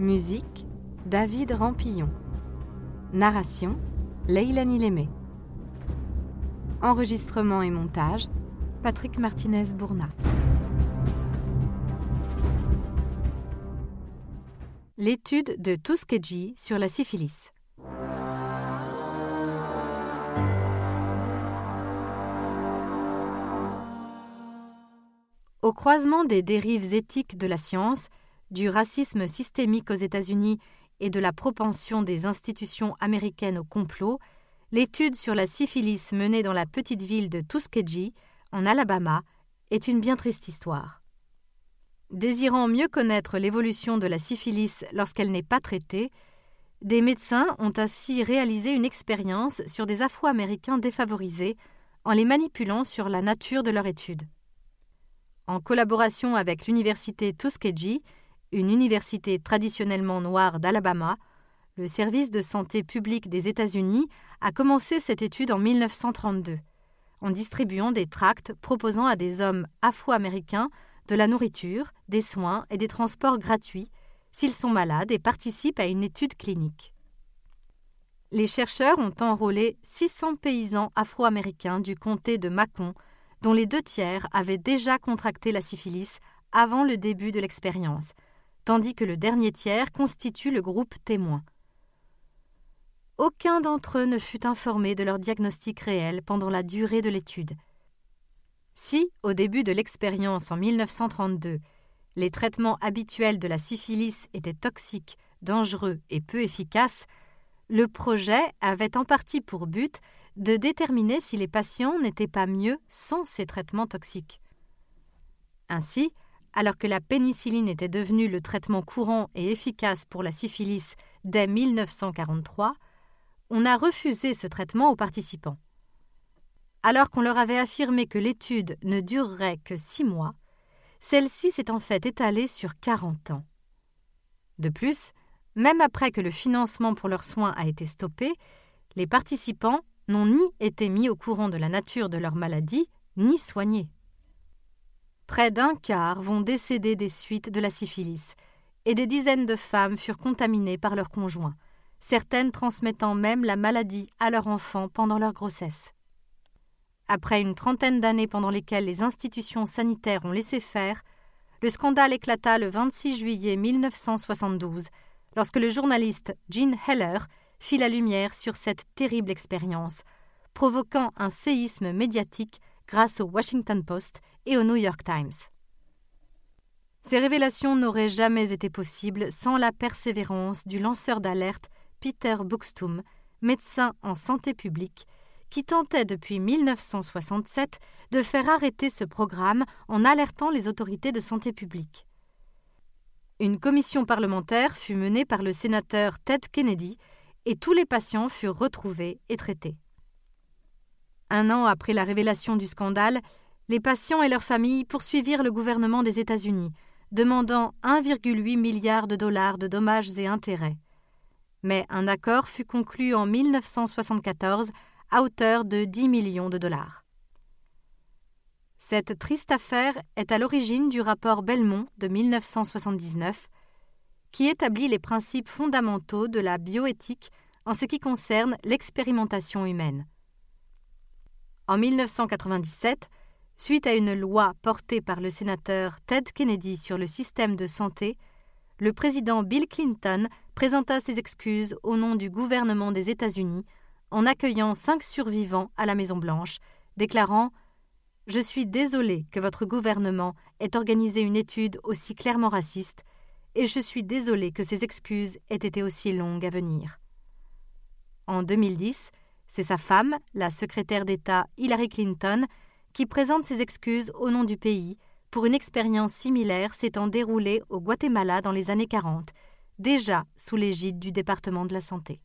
Musique David Rampillon. Narration Leilani Lémé. Enregistrement et montage Patrick Martinez-Bourna. L'étude de Tuskegee sur la syphilis. Au croisement des dérives éthiques de la science, du racisme systémique aux États-Unis et de la propension des institutions américaines au complot, l'étude sur la syphilis menée dans la petite ville de Tuskegee, en Alabama, est une bien triste histoire. Désirant mieux connaître l'évolution de la syphilis lorsqu'elle n'est pas traitée, des médecins ont ainsi réalisé une expérience sur des Afro-Américains défavorisés en les manipulant sur la nature de leur étude. En collaboration avec l'université Tuskegee, une université traditionnellement noire d'Alabama, le service de santé publique des États-Unis a commencé cette étude en 1932, en distribuant des tracts proposant à des hommes afro-américains de la nourriture, des soins et des transports gratuits s'ils sont malades et participent à une étude clinique. Les chercheurs ont enrôlé 600 paysans afro-américains du comté de Macon dont les deux tiers avaient déjà contracté la syphilis avant le début de l'expérience, tandis que le dernier tiers constitue le groupe témoin. Aucun d'entre eux ne fut informé de leur diagnostic réel pendant la durée de l'étude. Si, au début de l'expérience en 1932, les traitements habituels de la syphilis étaient toxiques, dangereux et peu efficaces, le projet avait en partie pour but de déterminer si les patients n'étaient pas mieux sans ces traitements toxiques. Ainsi, alors que la pénicilline était devenue le traitement courant et efficace pour la syphilis dès 1943, on a refusé ce traitement aux participants. Alors qu'on leur avait affirmé que l'étude ne durerait que six mois, celle-ci s'est en fait étalée sur 40 ans. De plus, même après que le financement pour leurs soins a été stoppé, les participants n'ont ni été mis au courant de la nature de leur maladie, ni soignés. Près d'un quart vont décéder des suites de la syphilis, et des dizaines de femmes furent contaminées par leurs conjoints, certaines transmettant même la maladie à leurs enfants pendant leur grossesse. Après une trentaine d'années pendant lesquelles les institutions sanitaires ont laissé faire, le scandale éclata le 26 juillet 1972, lorsque le journaliste Gene Heller fit la lumière sur cette terrible expérience, provoquant un séisme médiatique grâce au Washington Post et au New York Times. Ces révélations n'auraient jamais été possibles sans la persévérance du lanceur d'alerte Peter Buxtum, médecin en santé publique, qui tentait depuis 1967 de faire arrêter ce programme en alertant les autorités de santé publique. Une commission parlementaire fut menée par le sénateur Ted Kennedy et tous les patients furent retrouvés et traités. Un an après la révélation du scandale, les patients et leurs familles poursuivirent le gouvernement des États-Unis, demandant 1,8 milliard de dollars de dommages et intérêts. Mais un accord fut conclu en 1974 à hauteur de 10 millions de dollars. Cette triste affaire est à l'origine du rapport Belmont de 1979 qui établit les principes fondamentaux de la bioéthique en ce qui concerne l'expérimentation humaine. En 1997, suite à une loi portée par le sénateur Ted Kennedy sur le système de santé, le président Bill Clinton présenta ses excuses au nom du gouvernement des États-Unis en accueillant cinq survivants à la Maison-Blanche, déclarant Je suis désolé que votre gouvernement ait organisé une étude aussi clairement raciste et je suis désolé que ces excuses aient été aussi longues à venir. En 2010, c'est sa femme, la secrétaire d'État Hillary Clinton, qui présente ses excuses au nom du pays pour une expérience similaire s'étant déroulée au Guatemala dans les années 40, déjà sous l'égide du département de la santé.